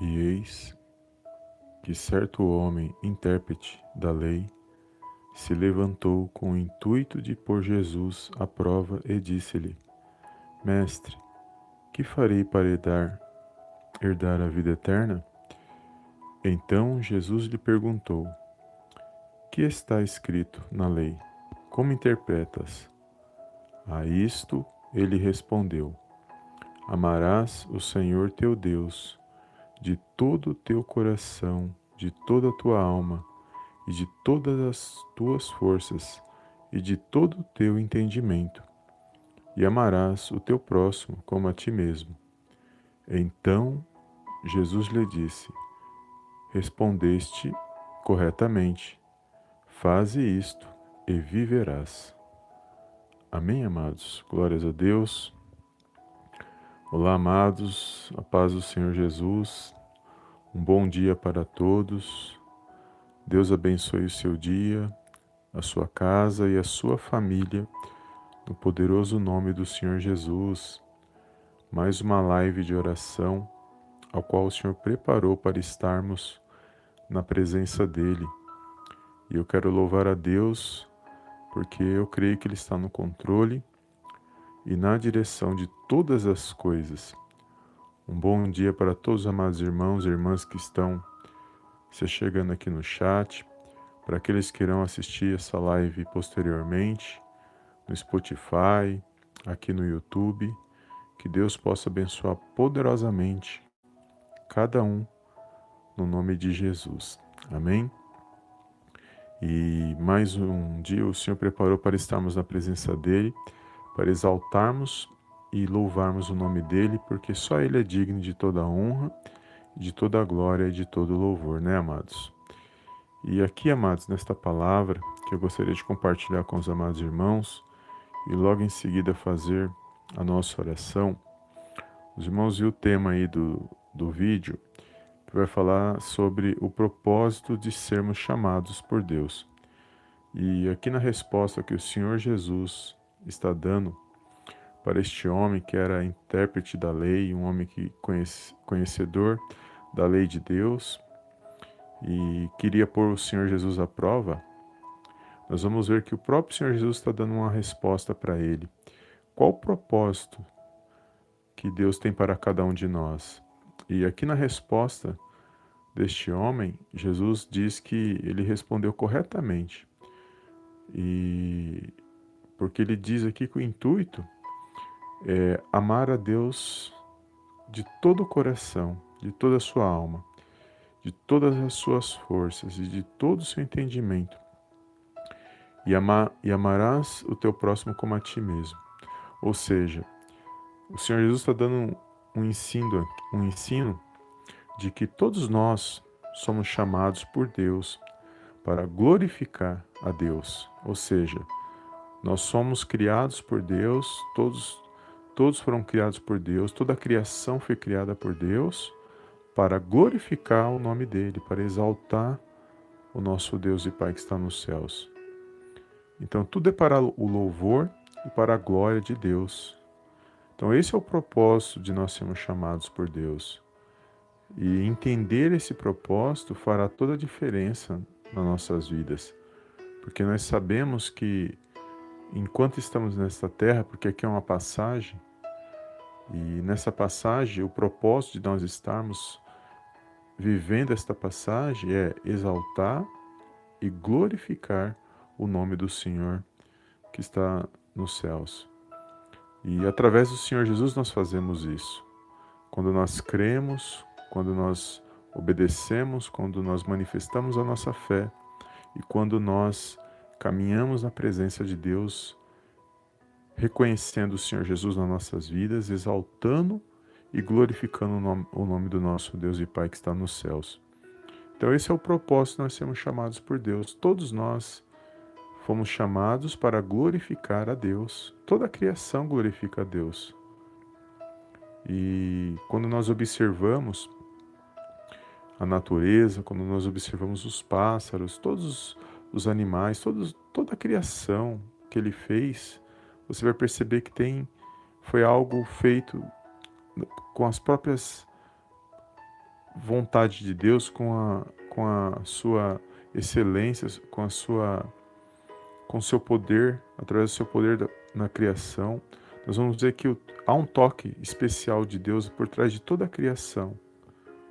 E eis que certo homem, intérprete da lei, se levantou com o intuito de pôr Jesus à prova e disse-lhe: Mestre, que farei para herdar, herdar a vida eterna? Então Jesus lhe perguntou: Que está escrito na lei? Como interpretas? A isto ele respondeu: Amarás o Senhor teu Deus de todo o teu coração, de toda a tua alma e de todas as tuas forças e de todo o teu entendimento, e amarás o teu próximo como a ti mesmo. Então Jesus lhe disse: Respondeste corretamente, faze isto e viverás. Amém, amados? Glórias a Deus. Olá, amados, a paz do Senhor Jesus. Um bom dia para todos. Deus abençoe o seu dia, a sua casa e a sua família, no poderoso nome do Senhor Jesus. Mais uma live de oração, ao qual o Senhor preparou para estarmos na presença dEle. E eu quero louvar a Deus, porque eu creio que Ele está no controle e na direção de todas as coisas. Um bom dia para todos os amados irmãos e irmãs que estão se chegando aqui no chat, para aqueles que irão assistir essa live posteriormente, no Spotify, aqui no YouTube. Que Deus possa abençoar poderosamente cada um no nome de Jesus. Amém? E mais um dia o Senhor preparou para estarmos na presença dEle, para exaltarmos e louvarmos o nome dEle, porque só Ele é digno de toda honra de toda glória e de todo louvor, né, amados? E aqui, amados, nesta palavra que eu gostaria de compartilhar com os amados irmãos e logo em seguida fazer a nossa oração, os irmãos viu o tema aí do, do vídeo que vai falar sobre o propósito de sermos chamados por Deus. E aqui na resposta que o Senhor Jesus está dando para este homem que era intérprete da lei, um homem que conhece, conhecedor da lei de Deus e queria pôr o Senhor Jesus à prova, nós vamos ver que o próprio Senhor Jesus está dando uma resposta para ele. Qual o propósito que Deus tem para cada um de nós? E aqui na resposta deste homem, Jesus diz que ele respondeu corretamente. E porque ele diz aqui que o intuito é amar a Deus de todo o coração, de toda a sua alma, de todas as suas forças e de todo o seu entendimento. E, amar, e amarás o teu próximo como a ti mesmo. Ou seja, o Senhor Jesus está dando um ensino, um ensino de que todos nós somos chamados por Deus para glorificar a Deus. Ou seja, nós somos criados por Deus, todos todos foram criados por Deus, toda a criação foi criada por Deus para glorificar o nome dele, para exaltar o nosso Deus e Pai que está nos céus. Então, tudo é para o louvor e para a glória de Deus. Então, esse é o propósito de nós sermos chamados por Deus. E entender esse propósito fará toda a diferença nas nossas vidas. Porque nós sabemos que enquanto estamos nesta terra, porque aqui é uma passagem, e nessa passagem o propósito de nós estarmos vivendo esta passagem é exaltar e glorificar o nome do Senhor que está nos céus. E através do Senhor Jesus nós fazemos isso. Quando nós cremos, quando nós obedecemos, quando nós manifestamos a nossa fé e quando nós caminhamos na presença de Deus, reconhecendo o Senhor Jesus nas nossas vidas, exaltando e glorificando o nome, o nome do nosso Deus e Pai que está nos céus. Então, esse é o propósito, nós sermos chamados por Deus. Todos nós fomos chamados para glorificar a Deus. Toda a criação glorifica a Deus. E quando nós observamos a natureza, quando nós observamos os pássaros, todos os animais, todos, toda a criação que ele fez, você vai perceber que tem foi algo feito com as próprias vontade de Deus, com a, com a sua excelência, com a sua com seu poder, através do seu poder na criação. Nós vamos dizer que há um toque especial de Deus por trás de toda a criação,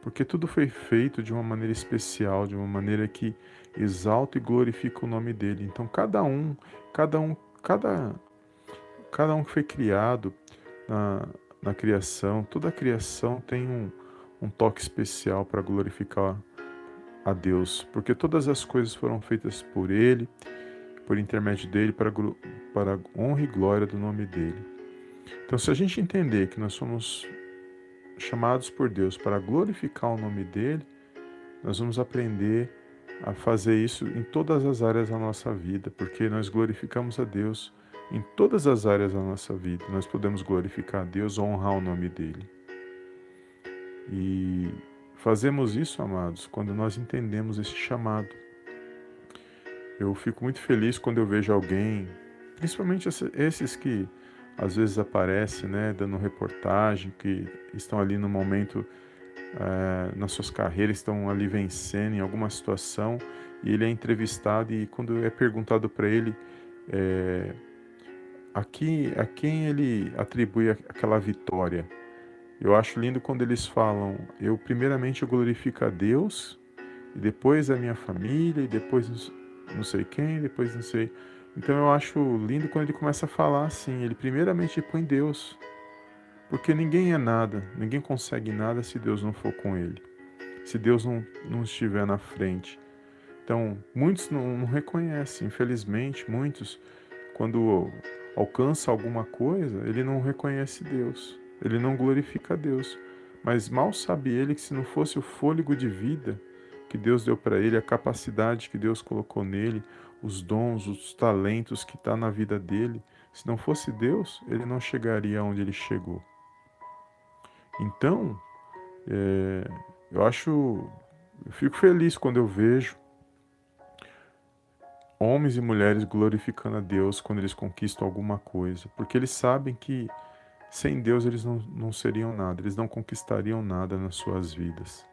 porque tudo foi feito de uma maneira especial, de uma maneira que exalta e glorifica o nome dele. Então cada um, cada um, cada cada um que foi criado na, na criação, toda a criação tem um, um toque especial para glorificar a Deus, porque todas as coisas foram feitas por Ele, por intermédio dele, para, para honra e glória do nome dele. Então, se a gente entender que nós somos chamados por Deus para glorificar o nome dele, nós vamos aprender a fazer isso em todas as áreas da nossa vida, porque nós glorificamos a Deus em todas as áreas da nossa vida. Nós podemos glorificar a Deus, honrar o nome dele. E fazemos isso, amados, quando nós entendemos esse chamado. Eu fico muito feliz quando eu vejo alguém, principalmente esses que às vezes aparecem, né, dando reportagem, que estão ali no momento é, nas suas carreiras, estão ali vencendo em alguma situação, e ele é entrevistado e quando é perguntado para ele é, a, quem, a quem ele atribui aquela vitória, eu acho lindo quando eles falam: eu primeiramente eu glorifico a Deus, e depois a minha família, e depois não sei quem, depois não sei. Então eu acho lindo quando ele começa a falar assim: ele primeiramente põe Deus, porque ninguém é nada, ninguém consegue nada se Deus não for com ele, se Deus não, não estiver na frente. Então, muitos não, não reconhecem, infelizmente, muitos, quando alcança alguma coisa, ele não reconhece Deus. Ele não glorifica Deus, mas mal sabe ele que se não fosse o fôlego de vida que Deus deu para ele, a capacidade que Deus colocou nele, os dons, os talentos que está na vida dele, se não fosse Deus, ele não chegaria onde ele chegou. Então, é, eu acho, eu fico feliz quando eu vejo homens e mulheres glorificando a Deus quando eles conquistam alguma coisa, porque eles sabem que sem Deus eles não, não seriam nada, eles não conquistariam nada nas suas vidas.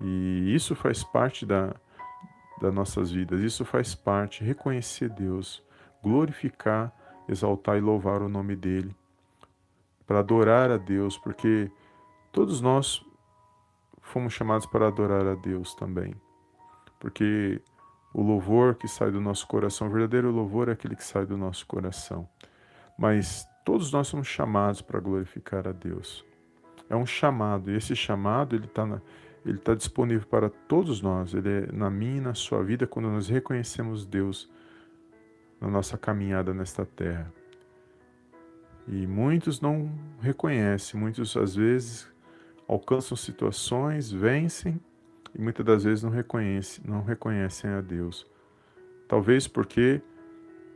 E isso faz parte da, das nossas vidas, isso faz parte, reconhecer Deus, glorificar, exaltar e louvar o nome dEle, para adorar a Deus, porque todos nós fomos chamados para adorar a Deus também, porque o louvor que sai do nosso coração, o verdadeiro louvor é aquele que sai do nosso coração. Mas Todos nós somos chamados para glorificar a Deus. É um chamado, e esse chamado ele está ele tá disponível para todos nós. Ele é na minha e na sua vida quando nós reconhecemos Deus na nossa caminhada nesta terra. E muitos não reconhecem, muitos às vezes alcançam situações, vencem e muitas das vezes não reconhecem, não reconhecem a Deus. Talvez porque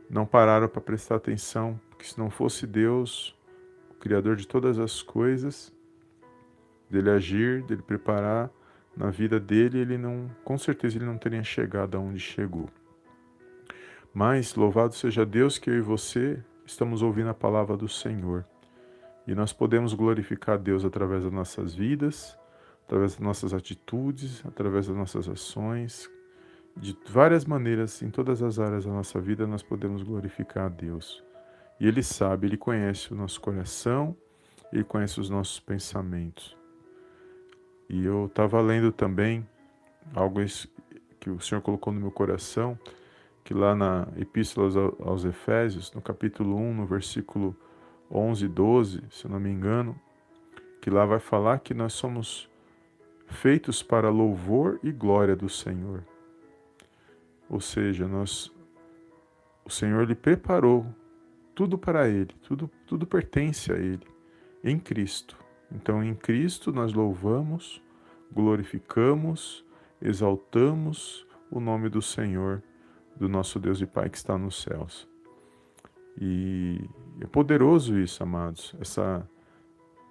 não pararam para prestar atenção que se não fosse Deus, o Criador de todas as coisas, dele agir, dele preparar na vida dele, ele não, com certeza ele não teria chegado aonde chegou. Mas louvado seja Deus que eu e você estamos ouvindo a palavra do Senhor. E nós podemos glorificar Deus através das nossas vidas, através das nossas atitudes, através das nossas ações. De várias maneiras, em todas as áreas da nossa vida, nós podemos glorificar a Deus. E Ele sabe, Ele conhece o nosso coração, Ele conhece os nossos pensamentos. E eu estava lendo também algo que o Senhor colocou no meu coração, que lá na Epístola aos Efésios, no capítulo 1, no versículo 11 e 12, se não me engano, que lá vai falar que nós somos feitos para louvor e glória do Senhor. Ou seja, nós o Senhor lhe preparou tudo para Ele, tudo, tudo pertence a Ele, em Cristo. Então, em Cristo, nós louvamos, glorificamos, exaltamos o nome do Senhor, do nosso Deus e Pai que está nos céus. E é poderoso isso, amados, essa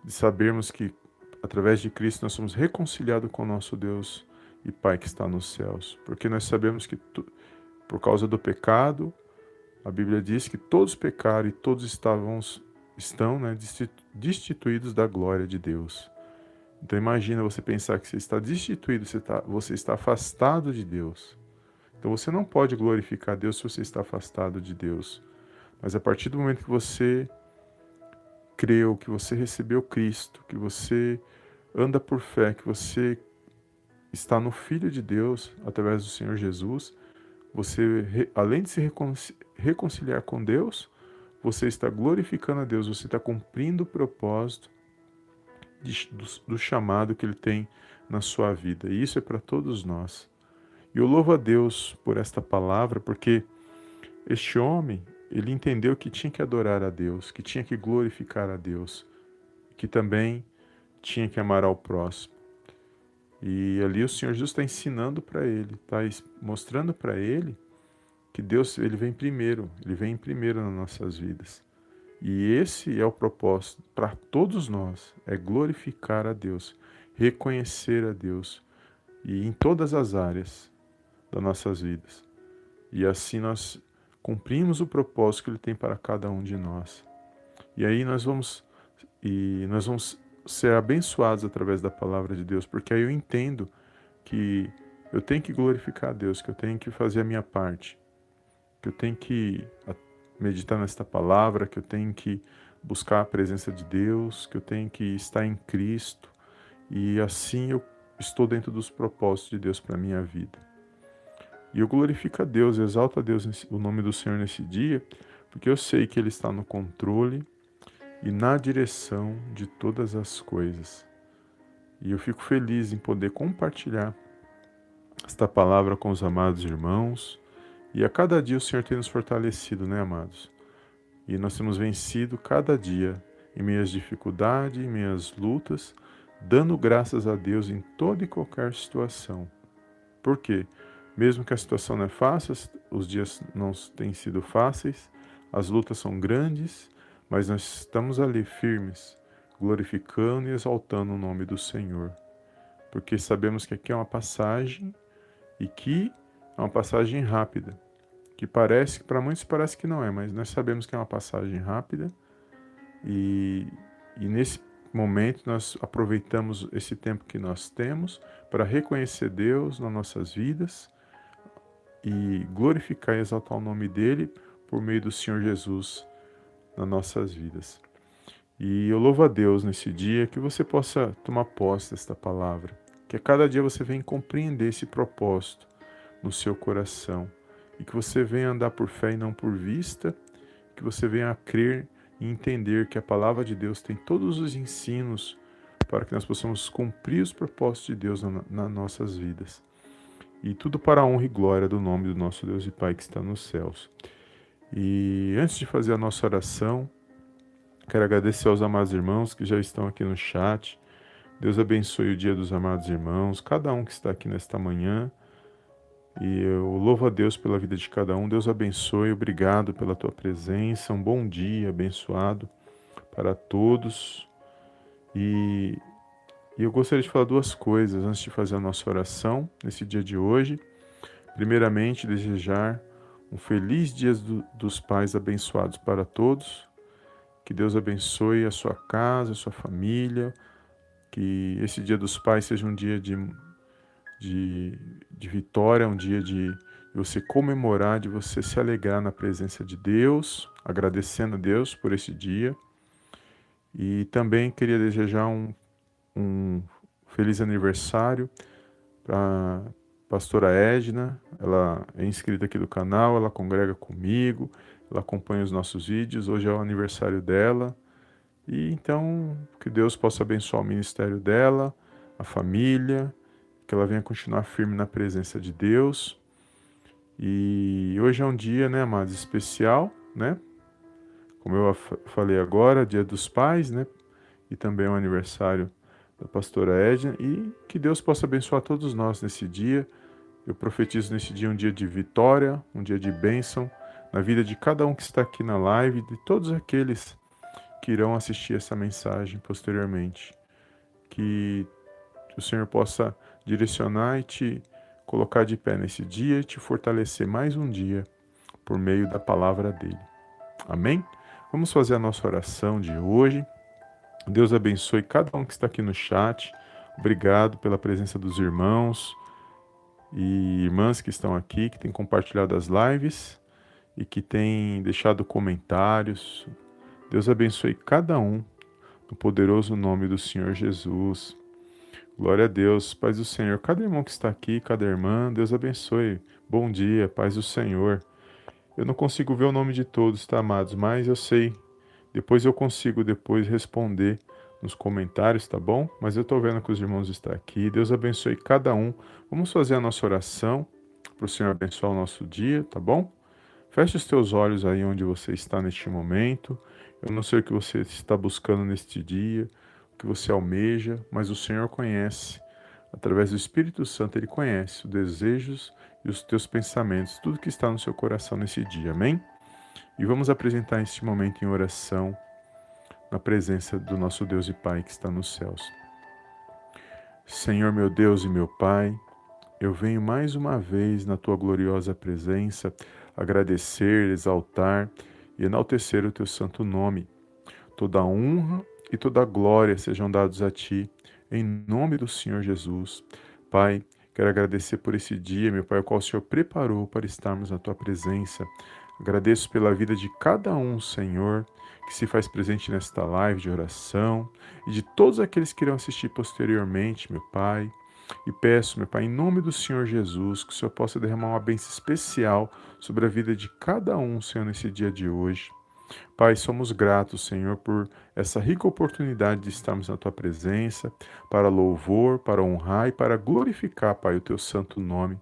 de sabermos que através de Cristo nós somos reconciliados com o nosso Deus e Pai que está nos céus, porque nós sabemos que por causa do pecado a Bíblia diz que todos pecaram e todos estavam, estão né, destituídos da glória de Deus. Então imagina você pensar que você está destituído, você está, você está afastado de Deus. Então você não pode glorificar Deus se você está afastado de Deus. Mas a partir do momento que você creu, que você recebeu Cristo, que você anda por fé, que você está no Filho de Deus através do Senhor Jesus, você, além de se reconciliar com Deus, você está glorificando a Deus, você está cumprindo o propósito de, do, do chamado que Ele tem na sua vida. E isso é para todos nós. E eu louvo a Deus por esta palavra, porque este homem, ele entendeu que tinha que adorar a Deus, que tinha que glorificar a Deus, que também tinha que amar ao próximo. E ali o Senhor Jesus está ensinando para ele, está mostrando para ele que Deus ele vem primeiro, ele vem primeiro nas nossas vidas. E esse é o propósito para todos nós, é glorificar a Deus, reconhecer a Deus e em todas as áreas das nossas vidas. E assim nós cumprimos o propósito que ele tem para cada um de nós. E aí nós vamos e nós vamos ser abençoados através da palavra de Deus, porque aí eu entendo que eu tenho que glorificar a Deus, que eu tenho que fazer a minha parte, que eu tenho que meditar nesta palavra, que eu tenho que buscar a presença de Deus, que eu tenho que estar em Cristo e assim eu estou dentro dos propósitos de Deus para a minha vida. E eu glorifico a Deus, exalto a Deus o nome do Senhor nesse dia, porque eu sei que Ele está no controle e na direção de todas as coisas. E eu fico feliz em poder compartilhar esta palavra com os amados irmãos. E a cada dia o Senhor tem nos fortalecido, né, amados? E nós temos vencido cada dia em minhas dificuldades, em minhas lutas, dando graças a Deus em toda e qualquer situação. Por quê? Mesmo que a situação não é fácil, os dias não têm sido fáceis, as lutas são grandes, mas nós estamos ali firmes, glorificando e exaltando o nome do Senhor, porque sabemos que aqui é uma passagem e que é uma passagem rápida, que parece, para muitos parece que não é, mas nós sabemos que é uma passagem rápida. E, e nesse momento nós aproveitamos esse tempo que nós temos para reconhecer Deus nas nossas vidas e glorificar e exaltar o nome dele por meio do Senhor Jesus nas nossas vidas. E eu louvo a Deus nesse dia que você possa tomar posse desta palavra, que a cada dia você venha compreender esse propósito no seu coração e que você venha andar por fé e não por vista, que você venha a crer e entender que a palavra de Deus tem todos os ensinos para que nós possamos cumprir os propósitos de Deus nas na nossas vidas. E tudo para a honra e glória do nome do nosso Deus e Pai que está nos céus. E antes de fazer a nossa oração, quero agradecer aos amados irmãos que já estão aqui no chat. Deus abençoe o dia dos amados irmãos, cada um que está aqui nesta manhã. E eu louvo a Deus pela vida de cada um. Deus abençoe, obrigado pela tua presença. Um bom dia abençoado para todos. E, e eu gostaria de falar duas coisas antes de fazer a nossa oração nesse dia de hoje. Primeiramente, desejar um feliz dia do, dos pais abençoados para todos. Que Deus abençoe a sua casa, a sua família. Que esse dia dos pais seja um dia de, de, de vitória, um dia de, de você comemorar, de você se alegrar na presença de Deus, agradecendo a Deus por esse dia. E também queria desejar um, um feliz aniversário para pastora Edna, ela é inscrita aqui do canal, ela congrega comigo, ela acompanha os nossos vídeos. Hoje é o aniversário dela. E então, que Deus possa abençoar o ministério dela, a família, que ela venha continuar firme na presença de Deus. E hoje é um dia, né, amados, especial, né? Como eu falei agora, dia dos pais, né? E também é o aniversário da pastora Edna. E que Deus possa abençoar todos nós nesse dia eu profetizo nesse dia um dia de vitória, um dia de bênção na vida de cada um que está aqui na live, de todos aqueles que irão assistir essa mensagem posteriormente. Que o Senhor possa direcionar e te colocar de pé nesse dia e te fortalecer mais um dia por meio da palavra dele. Amém? Vamos fazer a nossa oração de hoje. Deus abençoe cada um que está aqui no chat. Obrigado pela presença dos irmãos e irmãs que estão aqui, que têm compartilhado as lives e que têm deixado comentários. Deus abençoe cada um no poderoso nome do Senhor Jesus. Glória a Deus, paz do Senhor. Cada irmão que está aqui, cada irmã, Deus abençoe. Bom dia, paz do Senhor. Eu não consigo ver o nome de todos, tá, amados? Mas eu sei. Depois eu consigo depois responder nos comentários, tá bom? Mas eu estou vendo que os irmãos estão aqui. Deus abençoe cada um. Vamos fazer a nossa oração para o Senhor abençoar o nosso dia, tá bom? Feche os teus olhos aí onde você está neste momento. Eu não sei o que você está buscando neste dia, o que você almeja, mas o Senhor conhece. Através do Espírito Santo, Ele conhece os desejos e os teus pensamentos, tudo que está no seu coração nesse dia. Amém? E vamos apresentar este momento em oração na presença do nosso Deus e Pai que está nos céus. Senhor meu Deus e meu Pai, eu venho mais uma vez na tua gloriosa presença agradecer, exaltar e enaltecer o teu santo nome. Toda honra e toda glória sejam dados a ti, em nome do Senhor Jesus. Pai, quero agradecer por esse dia, meu Pai, o qual o Senhor preparou para estarmos na tua presença. Agradeço pela vida de cada um, Senhor, que se faz presente nesta live de oração e de todos aqueles que irão assistir posteriormente, meu Pai. E peço, meu Pai, em nome do Senhor Jesus, que o Senhor possa derramar uma bênção especial sobre a vida de cada um, Senhor, nesse dia de hoje. Pai, somos gratos, Senhor, por essa rica oportunidade de estarmos na tua presença, para louvor, para honrar e para glorificar, Pai, o teu santo nome.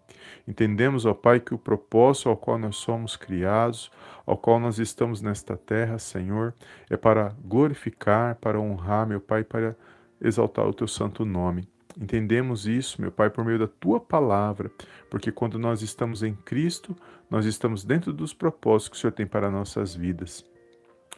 Entendemos, ó Pai, que o propósito ao qual nós somos criados, ao qual nós estamos nesta terra, Senhor, é para glorificar, para honrar, meu Pai, para exaltar o teu santo nome. Entendemos isso, meu Pai, por meio da tua palavra, porque quando nós estamos em Cristo, nós estamos dentro dos propósitos que o Senhor tem para nossas vidas.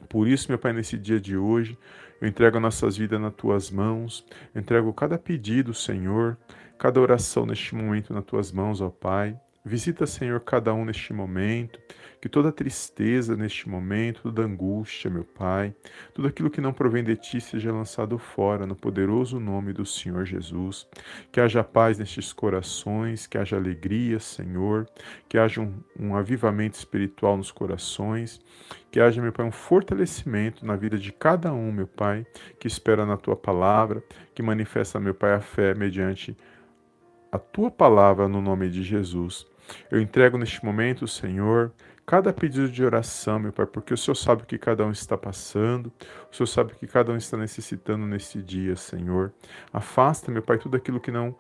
Por isso, meu Pai, nesse dia de hoje, eu entrego nossas vidas nas tuas mãos, entrego cada pedido, Senhor, cada oração neste momento nas tuas mãos, ó Pai. Visita, Senhor, cada um neste momento, que toda tristeza neste momento, toda angústia, meu Pai, tudo aquilo que não provém de Ti seja lançado fora no poderoso nome do Senhor Jesus. Que haja paz nestes corações, que haja alegria, Senhor, que haja um, um avivamento espiritual nos corações, que haja, meu Pai, um fortalecimento na vida de cada um, meu Pai, que espera na Tua palavra, que manifesta, meu Pai, a fé mediante a tua palavra no nome de Jesus. Eu entrego neste momento, Senhor, cada pedido de oração, meu Pai, porque o Senhor sabe o que cada um está passando, o Senhor sabe o que cada um está necessitando neste dia, Senhor. Afasta, meu Pai, tudo aquilo que não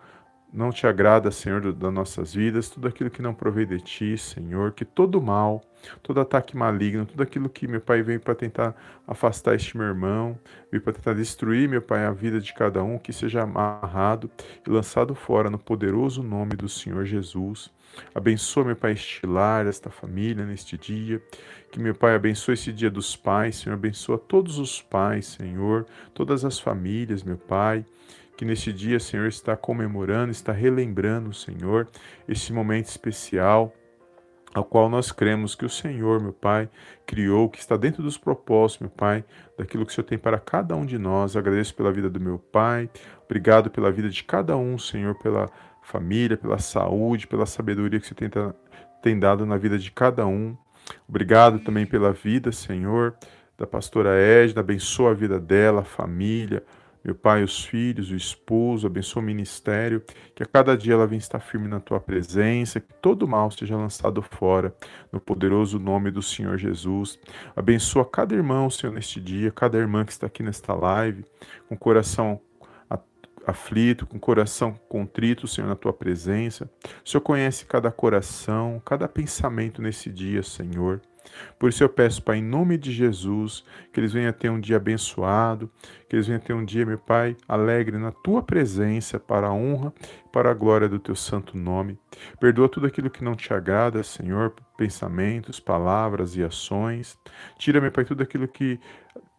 não te agrada, Senhor, das nossas vidas, tudo aquilo que não provém de ti, Senhor, que todo mal, todo ataque maligno, tudo aquilo que meu Pai veio para tentar afastar este meu irmão, veio para tentar destruir, meu Pai, a vida de cada um, que seja amarrado e lançado fora no poderoso nome do Senhor Jesus. Abençoa, meu Pai, este lar, esta família neste dia. Que, meu Pai, abençoe esse dia dos pais, Senhor. Abençoa todos os pais, Senhor. Todas as famílias, meu Pai. Que neste dia, Senhor, está comemorando, está relembrando, Senhor, esse momento especial ao qual nós cremos que o Senhor, meu Pai, criou, que está dentro dos propósitos, meu Pai, daquilo que o Senhor tem para cada um de nós. Agradeço pela vida do meu Pai, obrigado pela vida de cada um, Senhor, pela família, pela saúde, pela sabedoria que você tem, tem dado na vida de cada um. Obrigado também pela vida, Senhor, da pastora Edna, abençoa a vida dela, a família, meu Pai, os filhos, o esposo, abençoa o ministério, que a cada dia ela venha estar firme na tua presença, que todo mal seja lançado fora, no poderoso nome do Senhor Jesus. Abençoa cada irmão, Senhor, neste dia, cada irmã que está aqui nesta live, com coração aflito, com coração contrito, Senhor, na tua presença. O Senhor conhece cada coração, cada pensamento nesse dia, Senhor. Por isso eu peço, Pai, em nome de Jesus, que eles venham ter um dia abençoado, que eles venham ter um dia, meu Pai, alegre na tua presença, para a honra e para a glória do teu santo nome. Perdoa tudo aquilo que não te agrada, Senhor, pensamentos, palavras e ações. Tira, meu Pai, tudo aquilo que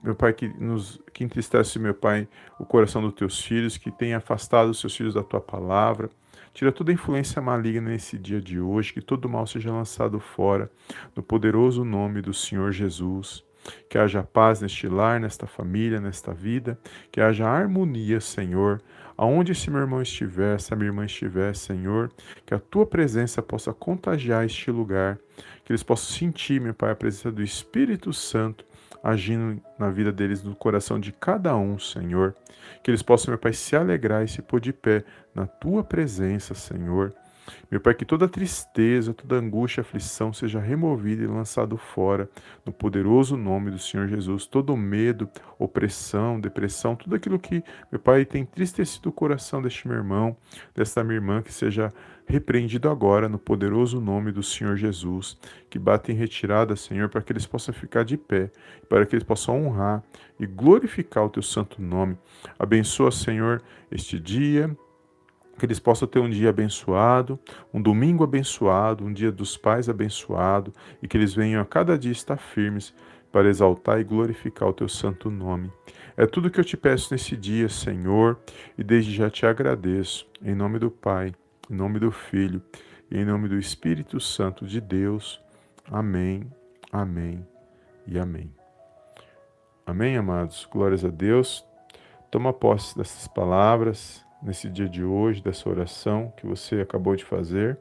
meu Pai, que nos que entristece, meu Pai, o coração dos teus filhos, que tem afastado os seus filhos da tua palavra. Tira toda a influência maligna nesse dia de hoje, que todo mal seja lançado fora, no poderoso nome do Senhor Jesus. Que haja paz neste lar, nesta família, nesta vida, que haja harmonia, Senhor. Aonde esse meu irmão estiver, essa minha irmã estiver, Senhor, que a tua presença possa contagiar este lugar, que eles possam sentir, meu Pai, a presença do Espírito Santo agindo na vida deles, no coração de cada um, Senhor. Que eles possam, meu Pai, se alegrar e se pôr de pé na tua presença, Senhor. Meu Pai, que toda tristeza, toda angústia, aflição seja removida e lançado fora no poderoso nome do Senhor Jesus. Todo medo, opressão, depressão, tudo aquilo que, meu Pai, tem entristecido o coração deste meu irmão, desta minha irmã, que seja repreendido agora no poderoso nome do Senhor Jesus. Que bata em retirada, Senhor, para que eles possam ficar de pé, para que eles possam honrar e glorificar o teu santo nome. Abençoa, Senhor, este dia que eles possam ter um dia abençoado, um domingo abençoado, um dia dos pais abençoado e que eles venham a cada dia estar firmes para exaltar e glorificar o teu santo nome. É tudo que eu te peço nesse dia, Senhor, e desde já te agradeço. Em nome do Pai, em nome do Filho e em nome do Espírito Santo de Deus. Amém, amém e amém. Amém, amados? Glórias a Deus. Toma posse dessas palavras nesse dia de hoje, dessa oração que você acabou de fazer.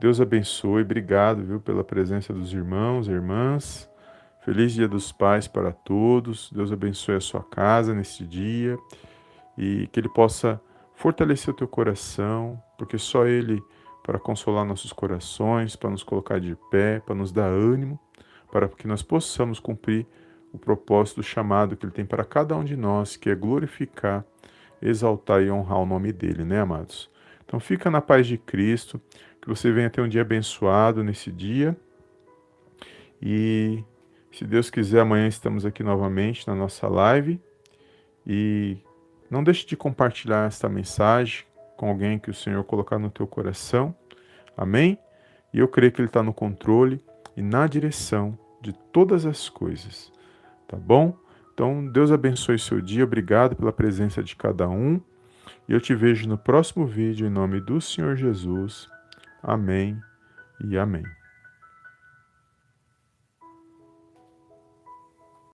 Deus abençoe, obrigado, viu, pela presença dos irmãos e irmãs. Feliz Dia dos Pais para todos. Deus abençoe a sua casa neste dia e que Ele possa fortalecer o teu coração, porque só Ele para consolar nossos corações, para nos colocar de pé, para nos dar ânimo, para que nós possamos cumprir o propósito, o chamado que Ele tem para cada um de nós, que é glorificar exaltar e honrar o nome dele, né, amados? Então fica na paz de Cristo, que você venha ter um dia abençoado nesse dia. E se Deus quiser, amanhã estamos aqui novamente na nossa live. E não deixe de compartilhar esta mensagem com alguém que o Senhor colocar no teu coração. Amém? E eu creio que Ele está no controle e na direção de todas as coisas. Tá bom? Então, Deus abençoe seu dia, obrigado pela presença de cada um. E eu te vejo no próximo vídeo em nome do Senhor Jesus. Amém e amém.